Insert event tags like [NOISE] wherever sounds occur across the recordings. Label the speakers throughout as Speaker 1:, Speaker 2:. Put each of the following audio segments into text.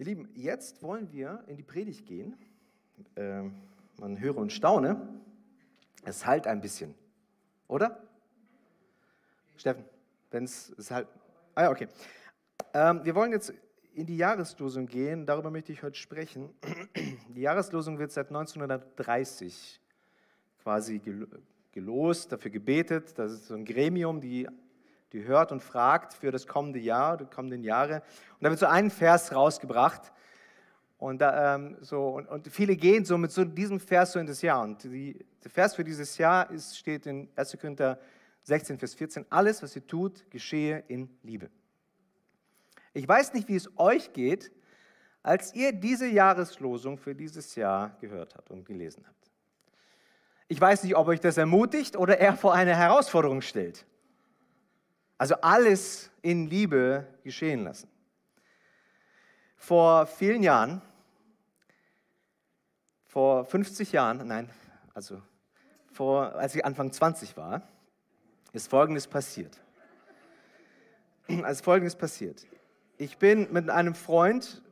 Speaker 1: Ihr Lieben, jetzt wollen wir in die Predigt gehen. Äh, man höre und staune. Es halt ein bisschen, oder? Steffen, wenn es halt. Ah ja, okay. Ähm, wir wollen jetzt in die Jahreslosung gehen. Darüber möchte ich heute sprechen. Die Jahreslosung wird seit 1930 quasi gelost, dafür gebetet. Das ist so ein Gremium, die die hört und fragt für das kommende Jahr, die kommenden Jahre. Und da wird so ein Vers rausgebracht. Und, ähm, so, und, und, viele gehen so mit so diesem Vers so in das Jahr. Und die, der Vers für dieses Jahr ist, steht in 1. Korinther 16, Vers 14. Alles, was ihr tut, geschehe in Liebe. Ich weiß nicht, wie es euch geht, als ihr diese Jahreslosung für dieses Jahr gehört habt und gelesen habt. Ich weiß nicht, ob euch das ermutigt oder eher vor eine Herausforderung stellt. Also alles in Liebe geschehen lassen. Vor vielen Jahren, vor 50 Jahren, nein, also vor, als ich Anfang 20 war, ist Folgendes passiert. [CLEARS THROAT] Als Folgendes passiert. Ich bin mit einem Freund,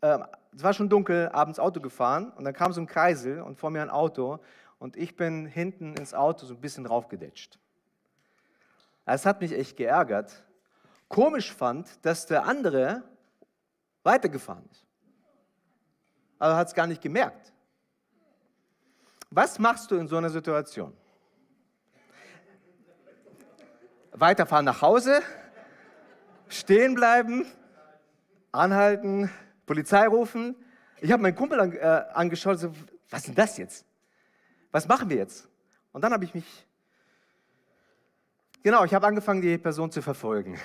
Speaker 1: äh, es war schon dunkel, abends Auto gefahren und dann kam so ein Kreisel und vor mir ein Auto und ich bin hinten ins Auto so ein bisschen raufgedetscht. Es hat mich echt geärgert. Komisch fand, dass der andere weitergefahren ist. Aber hat es gar nicht gemerkt. Was machst du in so einer Situation? Weiterfahren nach Hause, stehen bleiben, anhalten, Polizei rufen. Ich habe meinen Kumpel an, äh, angeschaut, so, was ist denn das jetzt? Was machen wir jetzt? Und dann habe ich mich Genau, ich habe angefangen, die Person zu verfolgen.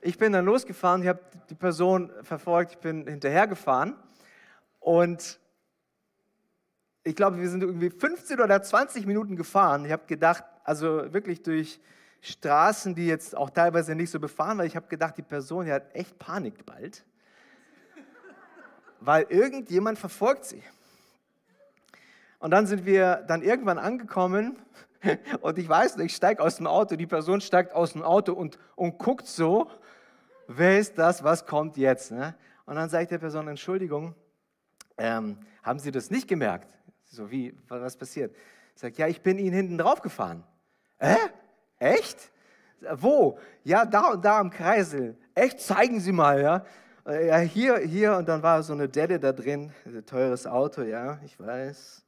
Speaker 1: Ich bin dann losgefahren, ich habe die Person verfolgt, ich bin hinterhergefahren und ich glaube, wir sind irgendwie 15 oder 20 Minuten gefahren. Ich habe gedacht, also wirklich durch Straßen, die jetzt auch teilweise nicht so befahren waren, ich habe gedacht, die Person die hat echt Panik bald, weil irgendjemand verfolgt sie. Und dann sind wir dann irgendwann angekommen und ich weiß nicht, ich steige aus dem Auto, die Person steigt aus dem Auto und, und guckt so, wer ist das, was kommt jetzt? Ne? Und dann sagt der Person, Entschuldigung, ähm, haben Sie das nicht gemerkt? So wie, was passiert? Sagt, ja, ich bin Ihnen hinten drauf gefahren. Äh? Echt? Wo? Ja, da und da am Kreisel. Echt? Zeigen Sie mal, ja. Äh, ja, hier, hier und dann war so eine Delle da drin, ein teures Auto, ja, ich weiß.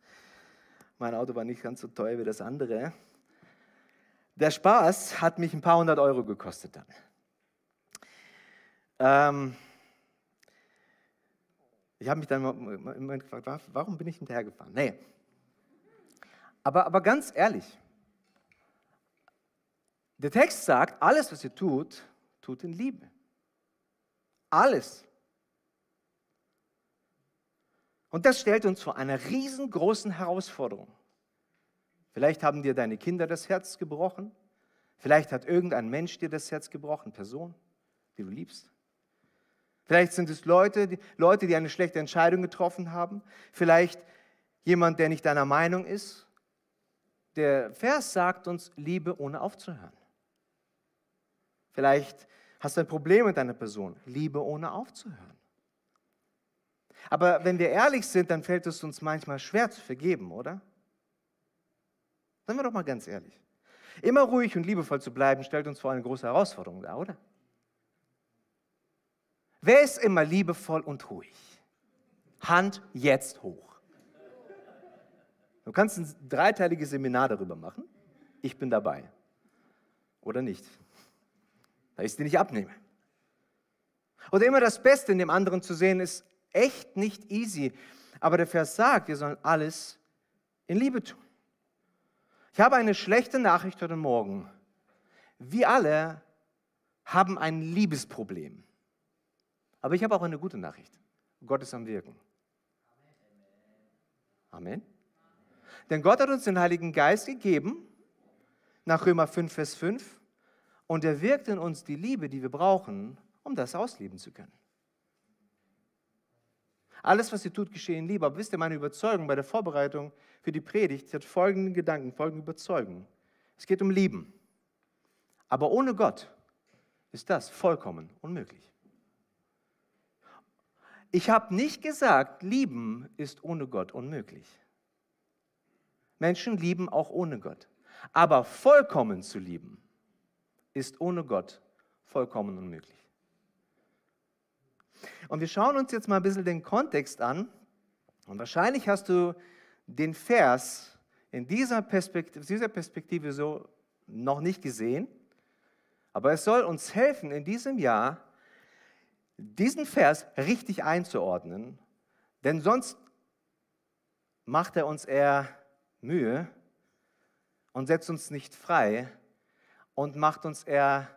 Speaker 1: Mein Auto war nicht ganz so teuer wie das andere. Der Spaß hat mich ein paar hundert Euro gekostet dann. Ähm, ich habe mich dann immer gefragt, warum bin ich hinterhergefahren? Nee. Aber, aber ganz ehrlich, der Text sagt, alles, was ihr tut, tut in Liebe. Alles. Und das stellt uns vor einer riesengroßen Herausforderung. Vielleicht haben dir deine Kinder das Herz gebrochen. Vielleicht hat irgendein Mensch dir das Herz gebrochen, Person, die du liebst. Vielleicht sind es Leute die, Leute, die eine schlechte Entscheidung getroffen haben. Vielleicht jemand, der nicht deiner Meinung ist. Der Vers sagt uns, Liebe ohne aufzuhören. Vielleicht hast du ein Problem mit deiner Person. Liebe ohne aufzuhören. Aber wenn wir ehrlich sind, dann fällt es uns manchmal schwer zu vergeben, oder? Seien wir doch mal ganz ehrlich. Immer ruhig und liebevoll zu bleiben, stellt uns vor eine große Herausforderung dar, oder? Wer ist immer liebevoll und ruhig? Hand jetzt hoch. Du kannst ein dreiteiliges Seminar darüber machen. Ich bin dabei. Oder nicht? Da ich es dir nicht abnehme. Oder immer das Beste in dem anderen zu sehen, ist echt nicht easy. Aber der Vers sagt, wir sollen alles in Liebe tun. Ich habe eine schlechte Nachricht heute Morgen. Wir alle haben ein Liebesproblem. Aber ich habe auch eine gute Nachricht. Gott ist am Wirken. Amen. Denn Gott hat uns den Heiligen Geist gegeben, nach Römer 5, Vers 5, und er wirkt in uns die Liebe, die wir brauchen, um das ausleben zu können. Alles, was ihr tut, geschehe in Liebe. Aber wisst ihr, meine Überzeugung bei der Vorbereitung für die Predigt hat folgenden Gedanken, folgende Überzeugung. Es geht um Lieben. Aber ohne Gott ist das vollkommen unmöglich. Ich habe nicht gesagt, lieben ist ohne Gott unmöglich. Menschen lieben auch ohne Gott. Aber vollkommen zu lieben ist ohne Gott vollkommen unmöglich. Und wir schauen uns jetzt mal ein bisschen den Kontext an. Und wahrscheinlich hast du den Vers in dieser Perspektive, dieser Perspektive so noch nicht gesehen. Aber es soll uns helfen, in diesem Jahr diesen Vers richtig einzuordnen, denn sonst macht er uns eher Mühe und setzt uns nicht frei und macht uns eher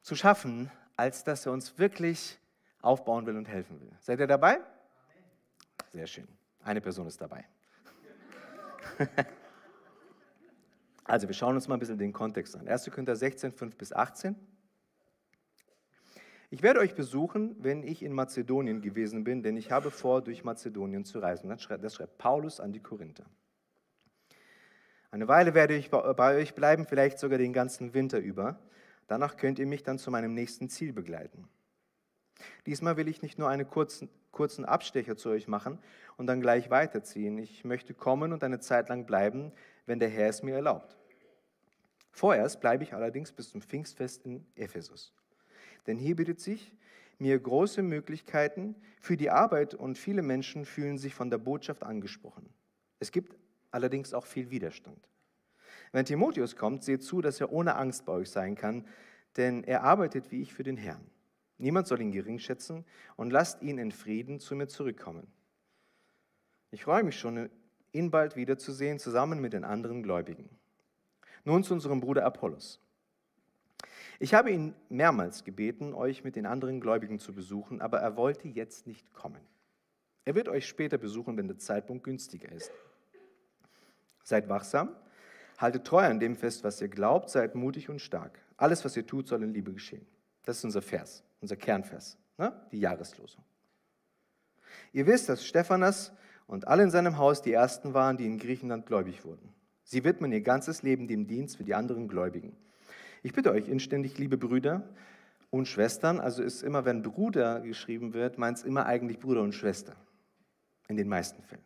Speaker 1: zu schaffen, als dass er uns wirklich aufbauen will und helfen will. Seid ihr dabei? Sehr schön. Eine Person ist dabei. [LAUGHS] also wir schauen uns mal ein bisschen den Kontext an. 1. Korinther 16, 5 bis 18. Ich werde euch besuchen, wenn ich in Mazedonien gewesen bin, denn ich habe vor, durch Mazedonien zu reisen. Das schreibt, das schreibt Paulus an die Korinther. Eine Weile werde ich bei euch bleiben, vielleicht sogar den ganzen Winter über. Danach könnt ihr mich dann zu meinem nächsten Ziel begleiten. Diesmal will ich nicht nur einen kurzen, kurzen Abstecher zu euch machen und dann gleich weiterziehen. Ich möchte kommen und eine Zeit lang bleiben, wenn der Herr es mir erlaubt. Vorerst bleibe ich allerdings bis zum Pfingstfest in Ephesus. Denn hier bietet sich mir große Möglichkeiten für die Arbeit und viele Menschen fühlen sich von der Botschaft angesprochen. Es gibt allerdings auch viel Widerstand. Wenn Timotheus kommt, seht zu, dass er ohne Angst bei euch sein kann, denn er arbeitet wie ich für den Herrn. Niemand soll ihn gering schätzen und lasst ihn in Frieden zu mir zurückkommen. Ich freue mich schon, ihn bald wiederzusehen, zusammen mit den anderen Gläubigen. Nun zu unserem Bruder Apollos. Ich habe ihn mehrmals gebeten, euch mit den anderen Gläubigen zu besuchen, aber er wollte jetzt nicht kommen. Er wird euch später besuchen, wenn der Zeitpunkt günstiger ist. Seid wachsam, haltet treu an dem fest, was ihr glaubt, seid mutig und stark. Alles, was ihr tut, soll in Liebe geschehen. Das ist unser Vers unser Kernvers, ne? die Jahreslosung. Ihr wisst, dass Stephanas und alle in seinem Haus die Ersten waren, die in Griechenland gläubig wurden. Sie widmen ihr ganzes Leben dem Dienst für die anderen Gläubigen. Ich bitte euch inständig, liebe Brüder und Schwestern, also ist immer, wenn Bruder geschrieben wird, meint es immer eigentlich Bruder und Schwester. In den meisten Fällen.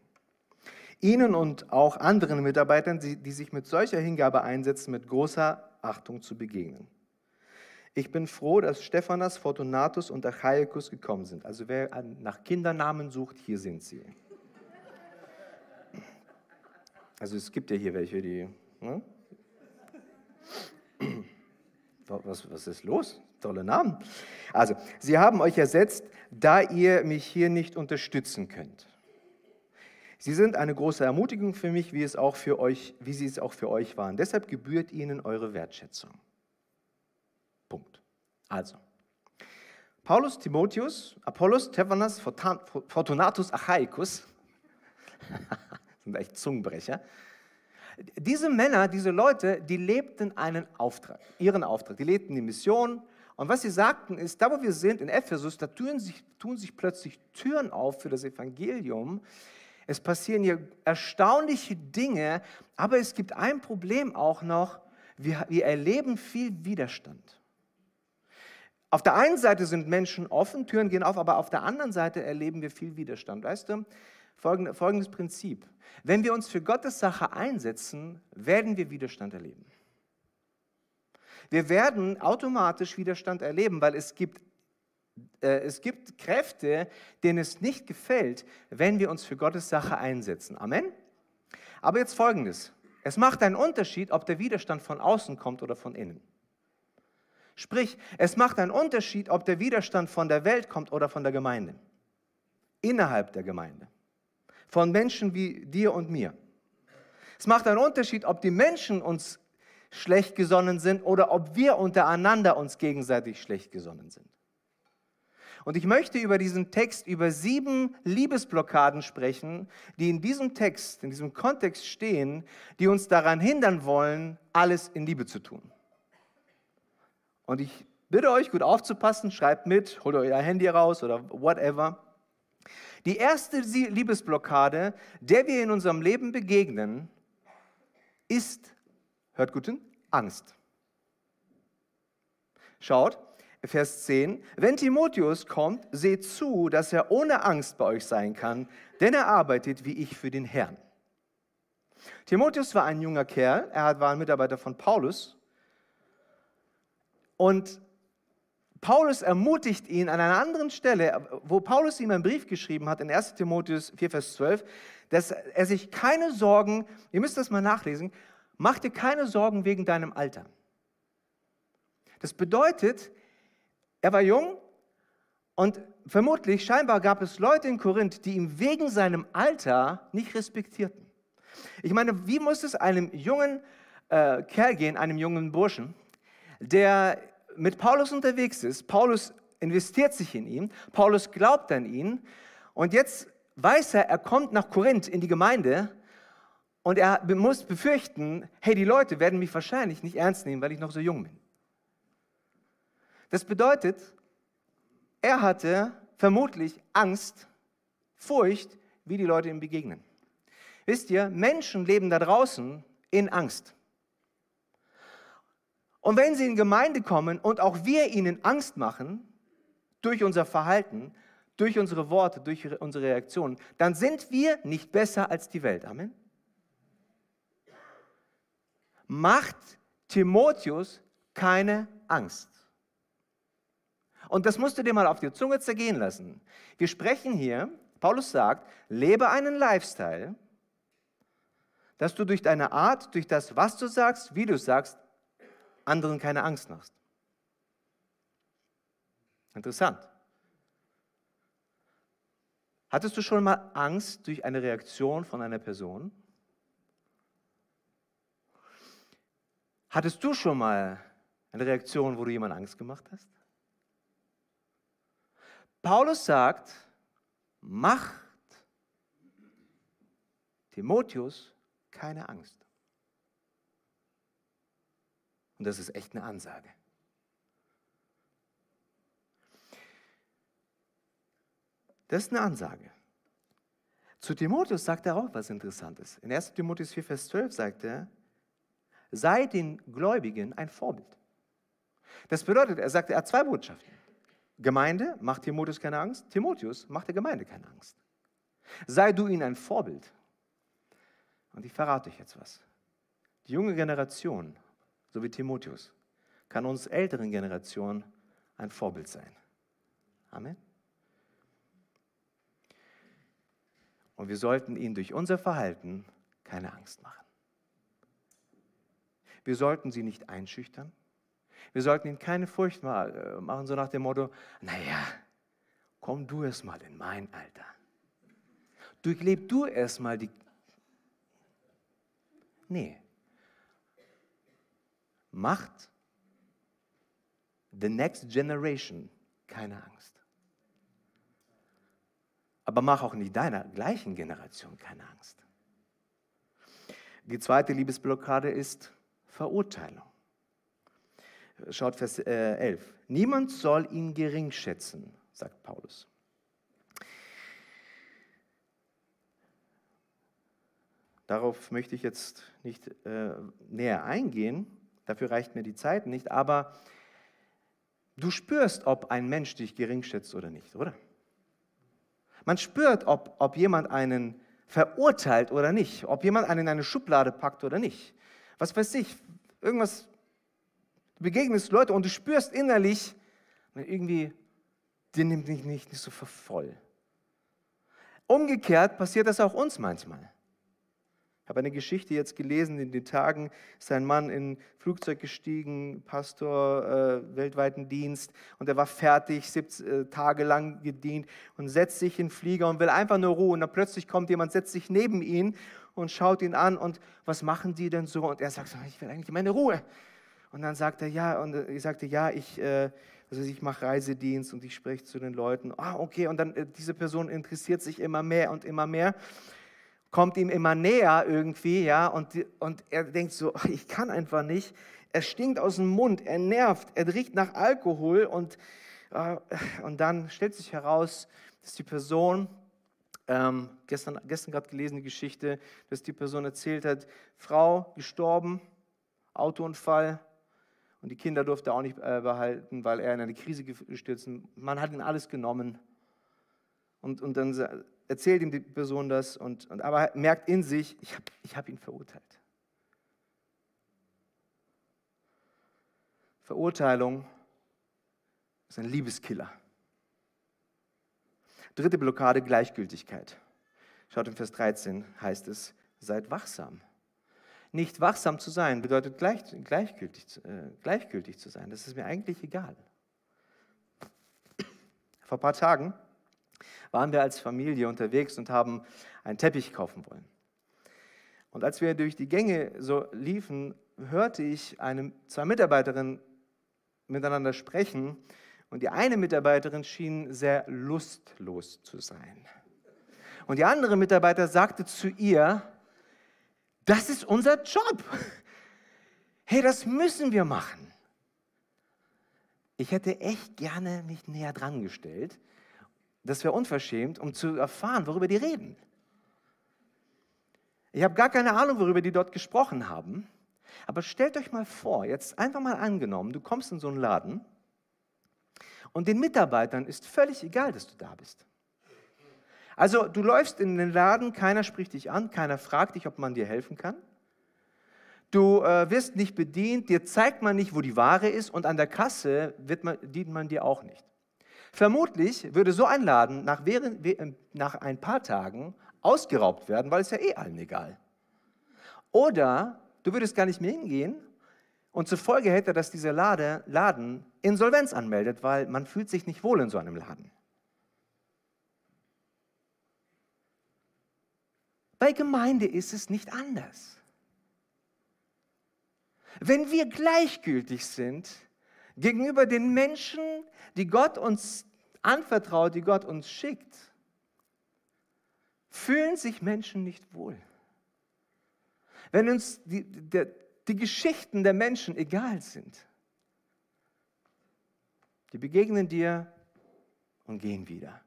Speaker 1: Ihnen und auch anderen Mitarbeitern, die sich mit solcher Hingabe einsetzen, mit großer Achtung zu begegnen. Ich bin froh, dass Stephanas, Fortunatus und Achaicus gekommen sind. Also wer nach Kindernamen sucht, hier sind sie. Also es gibt ja hier welche, die... Ne? Was, was ist los? Tolle Namen. Also, sie haben euch ersetzt, da ihr mich hier nicht unterstützen könnt. Sie sind eine große Ermutigung für mich, wie, es auch für euch, wie sie es auch für euch waren. Deshalb gebührt ihnen eure Wertschätzung. Punkt. Also, Paulus, Timotheus, Apollos, Stephanas, Fortunatus, Achaicus, [LAUGHS] sind echt Zungenbrecher. Diese Männer, diese Leute, die lebten einen Auftrag, ihren Auftrag. Die lebten die Mission. Und was sie sagten ist, da wo wir sind, in Ephesus, da tun sich, tun sich plötzlich Türen auf für das Evangelium. Es passieren hier erstaunliche Dinge, aber es gibt ein Problem auch noch. Wir, wir erleben viel Widerstand. Auf der einen Seite sind Menschen offen, Türen gehen auf, aber auf der anderen Seite erleben wir viel Widerstand. Weißt du, folgendes Prinzip. Wenn wir uns für Gottes Sache einsetzen, werden wir Widerstand erleben. Wir werden automatisch Widerstand erleben, weil es gibt, äh, es gibt Kräfte, denen es nicht gefällt, wenn wir uns für Gottes Sache einsetzen. Amen? Aber jetzt folgendes. Es macht einen Unterschied, ob der Widerstand von außen kommt oder von innen. Sprich, es macht einen Unterschied, ob der Widerstand von der Welt kommt oder von der Gemeinde. Innerhalb der Gemeinde. Von Menschen wie dir und mir. Es macht einen Unterschied, ob die Menschen uns schlecht gesonnen sind oder ob wir untereinander uns gegenseitig schlecht gesonnen sind. Und ich möchte über diesen Text, über sieben Liebesblockaden sprechen, die in diesem Text, in diesem Kontext stehen, die uns daran hindern wollen, alles in Liebe zu tun. Und ich bitte euch, gut aufzupassen, schreibt mit, holt euer Handy raus oder whatever. Die erste Liebesblockade, der wir in unserem Leben begegnen, ist, hört gut hin, Angst. Schaut, Vers 10, wenn Timotheus kommt, seht zu, dass er ohne Angst bei euch sein kann, denn er arbeitet wie ich für den Herrn. Timotheus war ein junger Kerl, er war ein Mitarbeiter von Paulus. Und Paulus ermutigt ihn an einer anderen Stelle, wo Paulus ihm einen Brief geschrieben hat, in 1 Timotheus 4, Vers 12, dass er sich keine Sorgen, ihr müsst das mal nachlesen, mach dir keine Sorgen wegen deinem Alter. Das bedeutet, er war jung und vermutlich, scheinbar gab es Leute in Korinth, die ihn wegen seinem Alter nicht respektierten. Ich meine, wie muss es einem jungen äh, Kerl gehen, einem jungen Burschen, der mit Paulus unterwegs ist? Paulus investiert sich in ihn, Paulus glaubt an ihn und jetzt weiß er, er kommt nach Korinth in die Gemeinde und er muss befürchten, hey, die Leute werden mich wahrscheinlich nicht ernst nehmen, weil ich noch so jung bin. Das bedeutet, er hatte vermutlich Angst, Furcht, wie die Leute ihm begegnen. Wisst ihr, Menschen leben da draußen in Angst. Und wenn sie in Gemeinde kommen und auch wir ihnen Angst machen, durch unser Verhalten, durch unsere Worte, durch unsere Reaktionen, dann sind wir nicht besser als die Welt. Amen. Macht Timotheus keine Angst. Und das musst du dir mal auf die Zunge zergehen lassen. Wir sprechen hier, Paulus sagt, lebe einen Lifestyle, dass du durch deine Art, durch das, was du sagst, wie du sagst, anderen keine Angst machst. Interessant. Hattest du schon mal Angst durch eine Reaktion von einer Person? Hattest du schon mal eine Reaktion, wo du jemand Angst gemacht hast? Paulus sagt, macht Timotheus keine Angst. Und das ist echt eine Ansage. Das ist eine Ansage. Zu Timotheus sagt er auch was Interessantes. In 1 Timotheus 4, Vers 12 sagt er, sei den Gläubigen ein Vorbild. Das bedeutet, er sagt, er hat zwei Botschaften. Gemeinde, macht Timotheus keine Angst. Timotheus, macht der Gemeinde keine Angst. Sei du ihnen ein Vorbild. Und ich verrate euch jetzt was. Die junge Generation, so wie Timotheus, kann uns älteren Generationen ein Vorbild sein. Amen. Und wir sollten ihnen durch unser Verhalten keine Angst machen. Wir sollten sie nicht einschüchtern. Wir sollten ihnen keine Furcht äh, machen, so nach dem Motto, naja, komm du erst mal in mein Alter. Durchleb du erst mal die... Nee. Macht the next generation keine Angst. Aber mach auch nicht deiner gleichen Generation keine Angst. Die zweite Liebesblockade ist Verurteilung. Schaut Vers 11. Äh, Niemand soll ihn gering schätzen, sagt Paulus. Darauf möchte ich jetzt nicht äh, näher eingehen, dafür reicht mir die Zeit nicht, aber du spürst, ob ein Mensch dich gering schätzt oder nicht, oder? Man spürt, ob, ob jemand einen verurteilt oder nicht, ob jemand einen in eine Schublade packt oder nicht. Was weiß ich, irgendwas Du begegnest Leute und du spürst innerlich, irgendwie, die nimmt mich nicht, nicht so voll. Umgekehrt passiert das auch uns manchmal. Habe eine Geschichte jetzt gelesen, in den Tagen ist ein Mann in ein Flugzeug gestiegen, Pastor, äh, weltweiten Dienst, und er war fertig, sieben äh, Tage lang gedient und setzt sich in den Flieger und will einfach nur Ruhe. Und dann plötzlich kommt jemand, setzt sich neben ihn und schaut ihn an und was machen die denn so? Und er sagt, ich will eigentlich meine Ruhe. Und dann sagt er, ja, und ich sagte, ja, ich, äh, also ich mache Reisedienst und ich spreche zu den Leuten. Ah, okay, und dann äh, diese Person interessiert sich immer mehr und immer mehr, kommt ihm immer näher irgendwie, ja, und, und er denkt so, ich kann einfach nicht. Er stinkt aus dem Mund, er nervt, er riecht nach Alkohol und, äh, und dann stellt sich heraus, dass die Person, ähm, gestern, gestern gerade gelesen die Geschichte, dass die Person erzählt hat, Frau gestorben, Autounfall, Und die Kinder durfte er auch nicht äh, behalten, weil er in eine Krise gestürzt ist. Man hat ihm alles genommen. Und, und dann erzählt ihm die Person das, und, und aber merkt in sich, ich habe ich hab ihn verurteilt. Verurteilung ist ein Liebeskiller. Dritte Blockade, Gleichgültigkeit. Schaut in Vers 13, heißt es, seid wachsam. Nicht wachsam zu sein bedeutet gleich, gleichgültig, äh, gleichgültig zu sein. Das ist mir eigentlich egal. Vor ein paar Tagen waren wir als Familie unterwegs und haben einen Teppich kaufen wollen. Und als wir durch die Gänge so liefen, hörte ich eine, zwei Mitarbeiterinnen miteinander sprechen und die eine Mitarbeiterin schien sehr lustlos zu sein. Und die andere Mitarbeiter sagte zu ihr, das ist unser Job. Hey, das müssen wir machen. Ich hätte echt gerne mich näher dran gestellt. Das wäre unverschämt, um zu erfahren, worüber die reden. Ich habe gar keine Ahnung, worüber die dort gesprochen haben. Aber stellt euch mal vor, jetzt einfach mal angenommen, du kommst in so einen Laden und den Mitarbeitern ist völlig egal, dass du da bist. Also du läufst in den Laden, keiner spricht dich an, keiner fragt dich, ob man dir helfen kann. Du äh, wirst nicht bedient, dir zeigt man nicht, wo die Ware ist und an der Kasse wird man, dient man dir auch nicht. Vermutlich würde so ein Laden nach, äh, nach ein paar Tagen ausgeraubt werden, weil es ja eh allen egal. Oder du würdest gar nicht mehr hingehen und zur Folge hätte, dass dieser Laden Insolvenz anmeldet, weil man fühlt sich nicht wohl in so einem Laden. Bei Gemeinde ist es nicht anders. Wenn wir gleichgültig sind gegenüber den Menschen, die Gott uns anvertraut, die Gott uns schickt, fühlen sich Menschen nicht wohl. Wenn uns die, die, die Geschichten der Menschen egal sind, die begegnen dir und gehen wieder.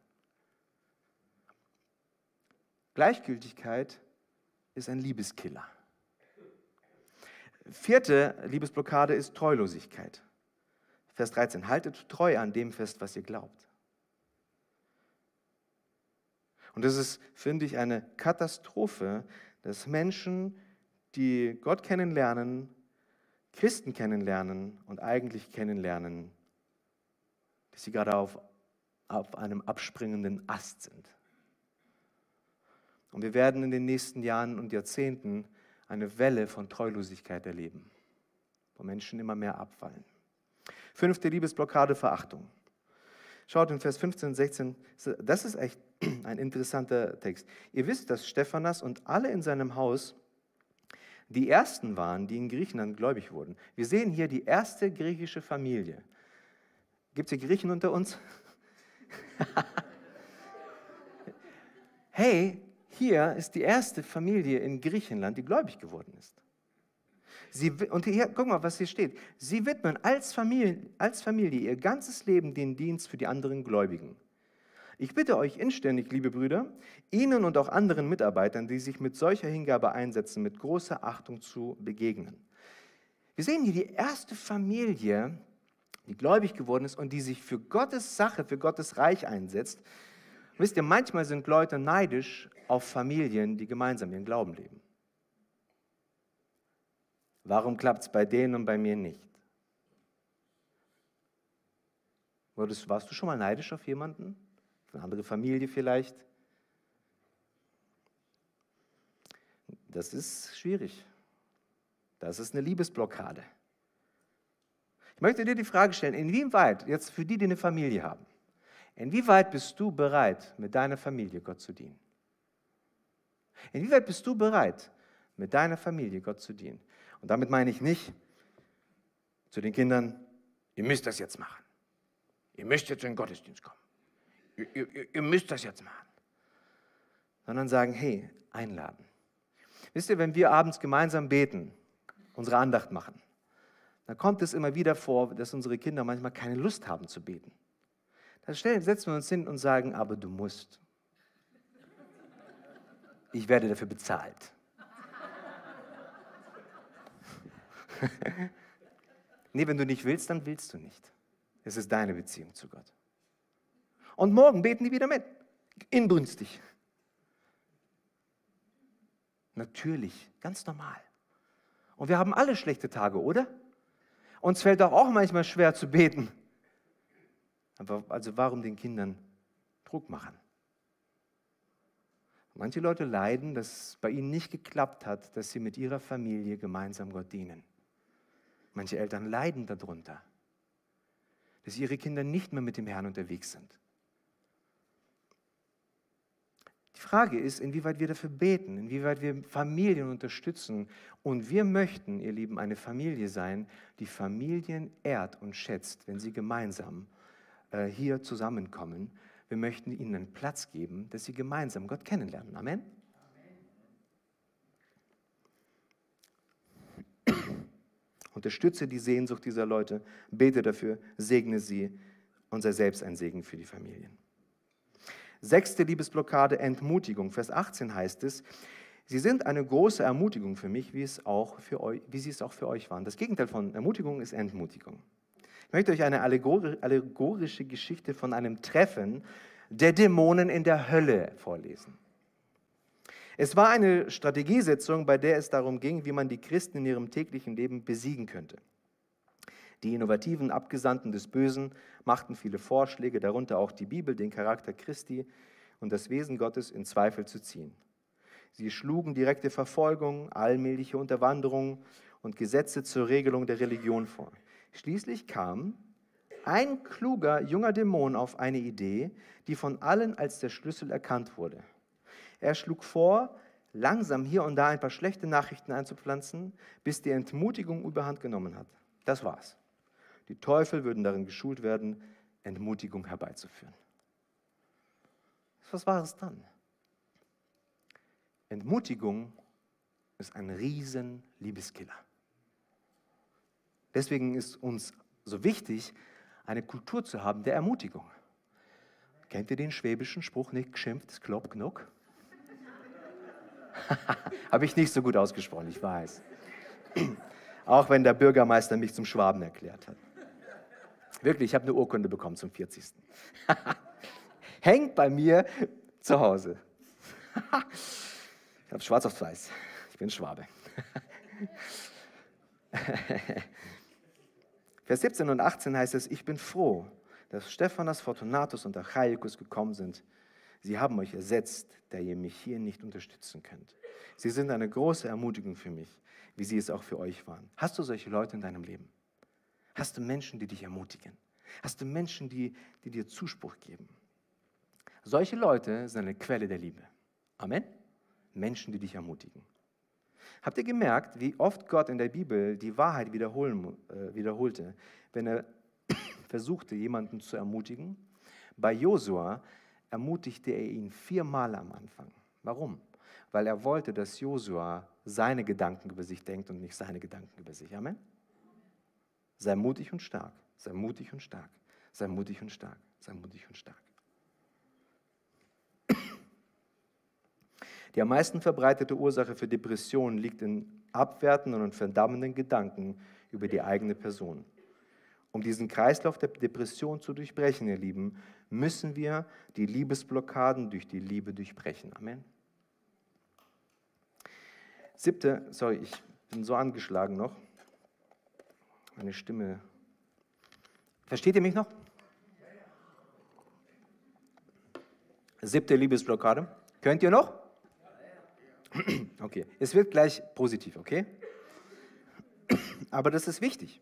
Speaker 1: Gleichgültigkeit ist ein Liebeskiller. Vierte Liebesblockade ist Treulosigkeit. Vers 13, haltet treu an dem fest, was ihr glaubt. Und das ist, finde ich, eine Katastrophe, dass Menschen, die Gott kennenlernen, Christen kennenlernen und eigentlich kennenlernen, dass sie gerade auf, auf einem abspringenden Ast sind. Und wir werden in den nächsten Jahren und Jahrzehnten eine Welle von Treulosigkeit erleben, wo Menschen immer mehr abfallen. Fünfte Liebesblockade, Verachtung. Schaut in Vers 15 und 16, das ist echt [CLEARS THROAT] ein interessanter Text. Ihr wisst, dass Stephanas und alle in seinem Haus die ersten waren, die in Griechenland gläubig wurden. Wir sehen hier die erste griechische Familie. Gibt es hier Griechen unter uns? [LAUGHS] hey, hier ist die erste Familie in Griechenland, die gläubig geworden ist. Sie, und hier, guck mal, was hier steht. Sie widmen als Familie, als Familie ihr ganzes Leben den Dienst für die anderen Gläubigen. Ich bitte euch inständig, liebe Brüder, Ihnen und auch anderen Mitarbeitern, die sich mit solcher Hingabe einsetzen, mit großer Achtung zu begegnen. Wir sehen hier die erste Familie, die gläubig geworden ist und die sich für Gottes Sache, für Gottes Reich einsetzt. Wisst ihr, manchmal sind Leute neidisch auf Familien, die gemeinsam ihren Glauben leben. Warum klappt es bei denen und bei mir nicht? warst du schon mal neidisch auf jemanden? Eine andere Familie vielleicht? Das ist schwierig. Das ist eine Liebesblockade. Ich möchte dir die Frage stellen, inwieweit, jetzt für die, die eine Familie haben, inwieweit bist du bereit, mit deiner Familie Gott zu dienen? Inwieweit bist du bereit, mit deiner Familie Gott zu dienen? Und damit meine ich nicht zu den Kindern, ihr müsst das jetzt machen. Ihr müsst jetzt in den Gottesdienst kommen. Ihr, ihr, ihr müsst das jetzt machen. Sondern sagen, hey, einladen. Wisst ihr, wenn wir abends gemeinsam beten, unsere Andacht machen, dann kommt es immer wieder vor, dass unsere Kinder manchmal keine Lust haben zu beten. Dann setzen wir uns hin und sagen, aber du musst. Ich werde dafür bezahlt. [LAUGHS] Nee, wenn du nicht willst, dann willst du nicht. Es ist deine Beziehung zu Gott. Und morgen beten die wieder mit. Inbrünstig. Natürlich, ganz normal. Und wir haben alle schlechte Tage, oder? Uns fällt doch auch manchmal schwer zu beten. Aber also warum den Kindern Druck machen? Manche Leute leiden, dass es bei ihnen nicht geklappt hat, dass sie mit ihrer Familie gemeinsam Gott dienen. Manche Eltern leiden darunter, dass ihre Kinder nicht mehr mit dem Herrn unterwegs sind. Die Frage ist, inwieweit wir dafür beten, inwieweit wir Familien unterstützen. Und wir möchten, ihr Lieben, eine Familie sein, die Familien ehrt und schätzt, wenn sie gemeinsam äh, hier zusammenkommen. Wir möchten ihnen einen Platz geben, dass sie gemeinsam Gott kennenlernen. Amen. Unterstütze die Sehnsucht dieser Leute, bete dafür, segne sie und sei selbst ein Segen für die Familien. Sechste Liebesblockade, Entmutigung. Vers 18 heißt es, Sie sind eine große Ermutigung für mich, wie, es auch für euch, wie sie es auch für euch waren. Das Gegenteil von Ermutigung ist Entmutigung. Ich möchte euch eine allegorische Geschichte von einem Treffen der Dämonen in der Hölle vorlesen. Es war eine Strategiesetzung, bei der es darum ging, wie man die Christen in ihrem täglichen Leben besiegen könnte. Die innovativen Abgesandten des Bösen machten viele Vorschläge, darunter auch die Bibel, den Charakter Christi und das Wesen Gottes in Zweifel zu ziehen. Sie schlugen direkte Verfolgung, allmähliche Unterwanderung und Gesetze zur Regelung der Religion vor. Schließlich kam ein kluger junger Dämon auf eine Idee, die von allen als der Schlüssel erkannt wurde. Er schlug vor, langsam hier und da ein paar schlechte Nachrichten einzupflanzen, bis die Entmutigung überhand genommen hat. Das war's. Die Teufel würden darin geschult werden, Entmutigung herbeizuführen. Was war es dann? Entmutigung ist ein riesen Liebeskiller. Deswegen ist uns so wichtig, eine Kultur zu haben der Ermutigung. Kennt ihr den schwäbischen Spruch, nicht geschimpft, es kloppt genug? [LAUGHS] Habe ich nicht so gut ausgesprochen, ich weiß. [CLEARS THROAT] Auch wenn der Bürgermeister mich zum Schwaben erklärt hat. Wirklich, ich habe eine Urkunde bekommen zum 40. [LAUGHS] Hängt bei mir zu Hause. [LAUGHS] ich habe schwarz auf weiß. Ich bin Schwabe. Vers 17 und 18 heißt es, ich bin froh, dass Stephanas, Fortunatus und Achaikus gekommen sind. Sie haben euch ersetzt, da ihr mich hier nicht unterstützen könnt. Sie sind eine große Ermutigung für mich, wie sie es auch für euch waren. Hast du solche Leute in deinem Leben? Hast du Menschen, die dich ermutigen? Hast du Menschen, die, die dir Zuspruch geben? Solche Leute sind eine Quelle der Liebe. Amen? Menschen, die dich ermutigen. Habt ihr gemerkt, wie oft Gott in der Bibel die Wahrheit wiederholen, äh, wiederholte, wenn er [COUGHS] versuchte, jemanden zu ermutigen? Bei Josua ermutigte er ihn viermal am Anfang. Warum? Weil er wollte, dass Josua seine Gedanken über sich denkt und nicht seine Gedanken über sich. Amen? Sei mutig und stark, sei mutig und stark, sei mutig und stark, sei mutig und stark. Die am meisten verbreitete Ursache für Depressionen liegt in abwertenden und verdammenden Gedanken über die eigene Person. Um diesen Kreislauf der Depression zu durchbrechen, ihr Lieben, müssen wir die Liebesblockaden durch die Liebe durchbrechen. Amen. Siebte, sorry, ich bin so angeschlagen noch. Meine Stimme. Versteht ihr mich noch? Siebte Liebesblockade. Könnt ihr noch? Okay, es wird gleich positiv, okay? Aber das ist wichtig.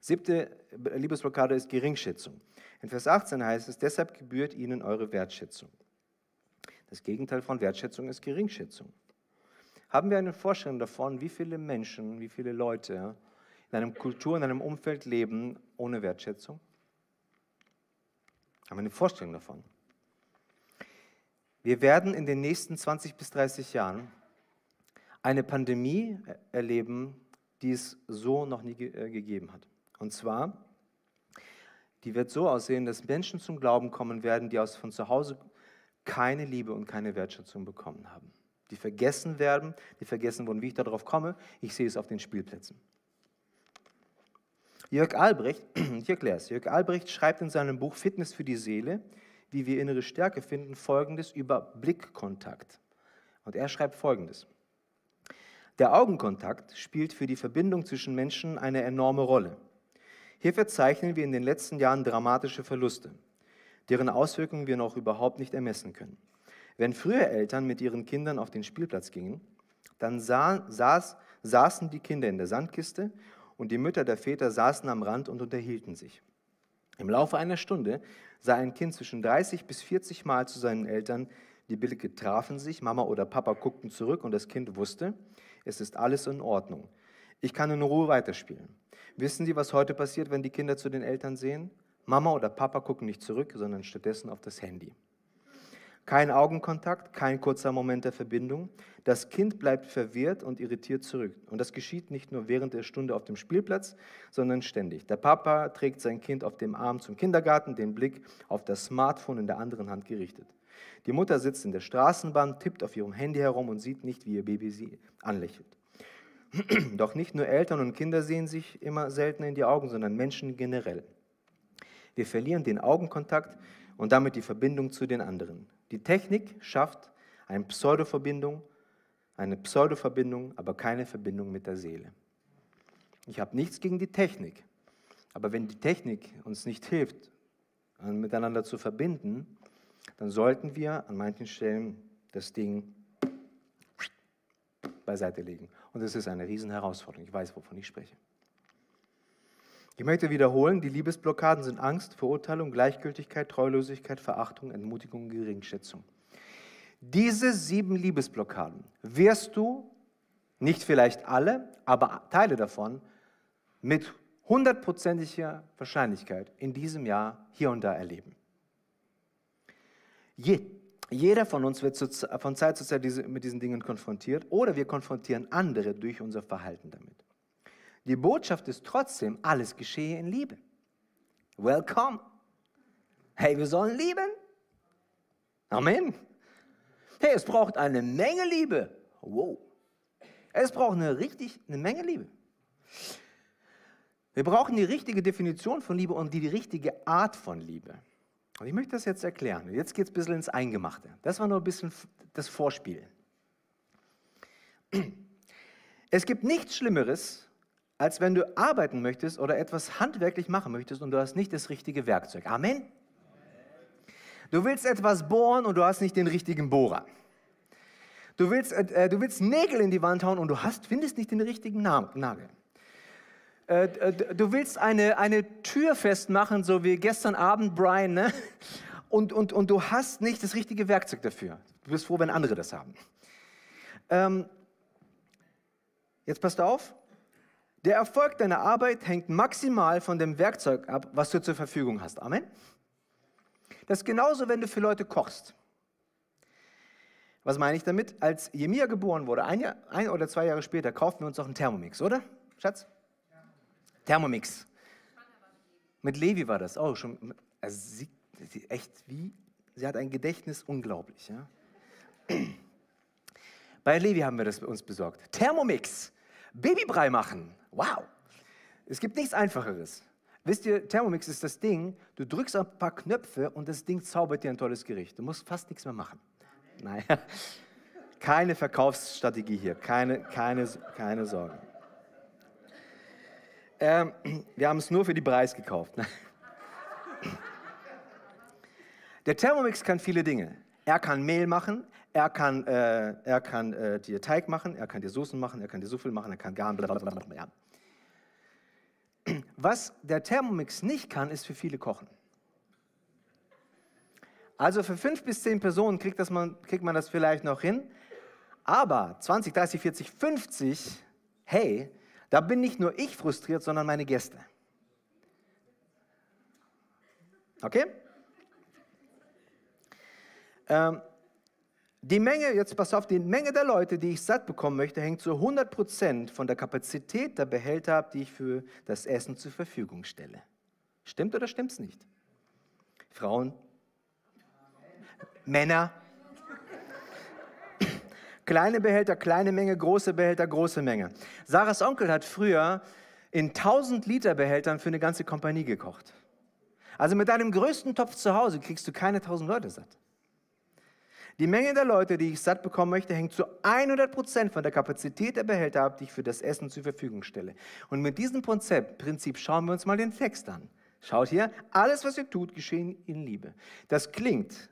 Speaker 1: Siebte Liebesblockade ist Geringschätzung. In Vers 18 heißt es, deshalb gebührt ihnen eure Wertschätzung. Das Gegenteil von Wertschätzung ist Geringschätzung. Haben wir eine Vorstellung davon, wie viele Menschen, wie viele Leute in einem Kultur, in einem Umfeld leben ohne Wertschätzung? Haben wir eine Vorstellung davon? Wir werden in den nächsten 20 bis 30 Jahren eine Pandemie erleben, die es so noch nie äh, gegeben hat. Und zwar, die wird so aussehen, dass Menschen zum Glauben kommen werden, die aus von zu Hause keine Liebe und keine Wertschätzung bekommen haben. Die vergessen werden, die vergessen wurden, wie ich darauf komme. Ich sehe es auf den Spielplätzen. Jörg Albrecht, [CLEARS THROAT] ich erkläre es, Jörg Albrecht schreibt in seinem Buch Fitness für die Seele, wie wir innere Stärke finden, folgendes über Blickkontakt. Und er schreibt folgendes. Der Augenkontakt spielt für die Verbindung zwischen Menschen eine enorme Rolle. Hier verzeichnen wir in den letzten Jahren dramatische Verluste, deren Auswirkungen wir noch überhaupt nicht ermessen können. Wenn früher Eltern mit ihren Kindern auf den Spielplatz gingen, dann sah, saß, saßen die Kinder in der Sandkiste und die Mütter der Väter saßen am Rand und unterhielten sich. Im Laufe einer Stunde sah ein Kind zwischen 30 bis 40 Mal zu seinen Eltern, die Blicke trafen sich, Mama oder Papa guckten zurück und das Kind wusste, es ist alles in Ordnung. Ich kann in Ruhe weiterspielen. Wissen Sie, was heute passiert, wenn die Kinder zu den Eltern sehen? Mama oder Papa gucken nicht zurück, sondern stattdessen auf das Handy. Kein Augenkontakt, kein kurzer Moment der Verbindung. Das Kind bleibt verwirrt und irritiert zurück. Und das geschieht nicht nur während der Stunde auf dem Spielplatz, sondern ständig. Der Papa trägt sein Kind auf dem Arm zum Kindergarten, den Blick auf das Smartphone in der anderen Hand gerichtet. Die Mutter sitzt in der Straßenbahn, tippt auf ihrem Handy herum und sieht nicht, wie ihr Baby sie anlächelt. [CLEARS THROAT] Doch nicht nur Eltern und Kinder sehen sich immer seltener in die Augen, sondern Menschen generell. Wir verlieren den Augenkontakt und damit die Verbindung zu den anderen. Die Technik schafft eine Pseudoverbindung, eine Pseudoverbindung, aber keine Verbindung mit der Seele. Ich habe nichts gegen die Technik, aber wenn die Technik uns nicht hilft, miteinander zu verbinden, dann sollten wir an manchen Stellen das Ding beiseite legen. Und das ist eine Riesenherausforderung. Ich weiß, wovon ich spreche. Ich möchte wiederholen, die Liebesblockaden sind Angst, Verurteilung, Gleichgültigkeit, Treulosigkeit, Verachtung, Entmutigung, Geringschätzung. Diese sieben Liebesblockaden wirst du, nicht vielleicht alle, aber Teile davon, mit hundertprozentiger Wahrscheinlichkeit in diesem Jahr hier und da erleben. Je, jeder von uns wird von Zeit zu Zeit mit diesen Dingen konfrontiert oder wir konfrontieren andere durch unser Verhalten damit. Die Botschaft ist trotzdem, alles geschehe in Liebe. Welcome. Hey, wir sollen lieben. Amen. Hey, es braucht eine Menge Liebe. Wow. Es braucht eine, richtig, eine Menge Liebe. Wir brauchen die richtige Definition von Liebe und die, die richtige Art von Liebe. Und ich möchte das jetzt erklären. Jetzt geht es ein bisschen ins Eingemachte. Das war nur ein bisschen das Vorspiel. Es gibt nichts Schlimmeres, als wenn du arbeiten möchtest oder etwas handwerklich machen möchtest und du hast nicht das richtige Werkzeug. Amen. Du willst etwas bohren und du hast nicht den richtigen Bohrer. Du willst, äh, du willst Nägel in die Wand hauen und du hast, findest nicht den richtigen Nagel. Äh, äh, du willst eine, eine Tür festmachen, so wie gestern Abend Brian, ne? und, und, und du hast nicht das richtige Werkzeug dafür. Du bist froh, wenn andere das haben. Ähm, jetzt passt auf. Der Erfolg deiner Arbeit hängt maximal von dem Werkzeug ab, was du zur Verfügung hast. Amen. Das ist genauso, wenn du für Leute kochst. Was meine ich damit? Als Jemia geboren wurde, ein, Jahr, ein oder zwei Jahre später, kaufen wir uns auch einen Thermomix, oder? Schatz? Thermomix. Mit Levi war das. Oh, schon. Also sie, sie, echt wie? Sie hat ein Gedächtnis unglaublich. Ja? [CLEARS THROAT] Bei Levi haben wir das uns besorgt. Thermomix. Babybrei machen. Wow. Es gibt nichts Einfacheres. Wisst ihr, Thermomix ist das Ding, du drückst ein paar Knöpfe und das Ding zaubert dir ein tolles Gericht. Du musst fast nichts mehr machen. Naja, [LAUGHS] keine Verkaufsstrategie hier, keine, keine, keine Sorge. Ähm, wir haben es nur für die Preis gekauft. Ne? Der Thermomix kann viele Dinge. Er kann Mehl machen, er kann, äh, er kann äh, dir Teig machen, er kann dir Soßen machen, er kann dir Suffel machen, er kann garen, blablabla. Was der Thermomix nicht kann, ist für viele kochen. Also für fünf bis zehn Personen kriegt, das man, kriegt man das vielleicht noch hin, aber 20, 30, 40, 50, hey, da bin nicht nur ich frustriert, sondern meine Gäste. Okay? Ähm, die Menge, jetzt pass auf, die Menge der Leute, die ich satt bekommen möchte, hängt zu 100% von der Kapazität der Behälter ab, die ich für das Essen zur Verfügung stelle. Stimmt oder stimmt es nicht? Frauen? Männer? Kleine Behälter, kleine Menge, große Behälter, große Menge. Sarahs Onkel hat früher in 1000 Liter Behältern für eine ganze Kompanie gekocht. Also mit deinem größten Topf zu Hause kriegst du keine 1000 Leute satt. Die Menge der Leute, die ich satt bekommen möchte, hängt zu 100 Prozent von der Kapazität der Behälter ab, die ich für das Essen zur Verfügung stelle. Und mit diesem Prinzip schauen wir uns mal den Text an. Schaut hier, alles, was ihr tut, geschehen in Liebe. Das klingt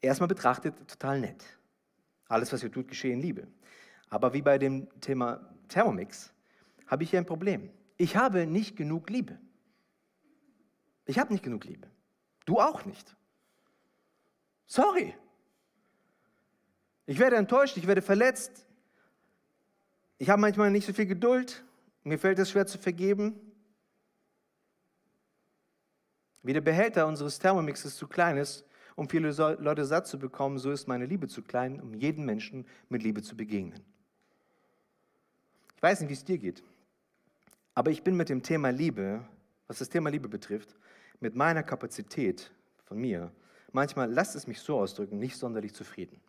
Speaker 1: erstmal betrachtet total nett. Alles, was ihr tut, geschehen in Liebe. Aber wie bei dem Thema Thermomix habe ich hier ein Problem. Ich habe nicht genug Liebe. Ich habe nicht genug Liebe. Du auch nicht. Sorry. Ich werde enttäuscht, ich werde verletzt. Ich habe manchmal nicht so viel Geduld. Mir fällt es schwer zu vergeben. Wie der Behälter unseres Thermomixes zu klein ist, um viele Leute satt zu bekommen, so ist meine Liebe zu klein, um jeden Menschen mit Liebe zu begegnen. Ich weiß nicht, wie es dir geht, aber ich bin mit dem Thema Liebe, was das Thema Liebe betrifft, mit meiner Kapazität von mir, manchmal, lasst es mich so ausdrücken, nicht sonderlich zufrieden.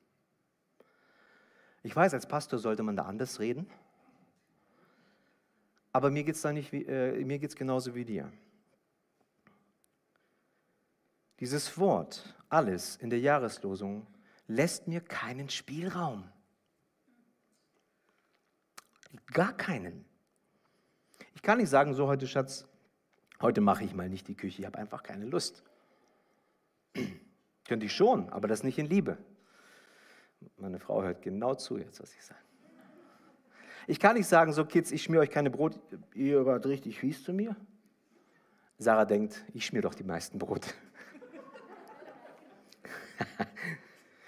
Speaker 1: Ich weiß, als Pastor sollte man da anders reden, aber mir geht es äh, genauso wie dir. Dieses Wort, alles in der Jahreslosung, lässt mir keinen Spielraum. Gar keinen. Ich kann nicht sagen, so heute Schatz, heute mache ich mal nicht die Küche, ich habe einfach keine Lust. [CLEARS THROAT] Könnte ich schon, aber das nicht in Liebe. Meine Frau hört genau zu jetzt, was ich sage. Ich kann nicht sagen, so Kids, ich schmier euch keine Brot, ihr wart richtig fies zu mir. Sarah denkt, ich schmier doch die meisten Brote.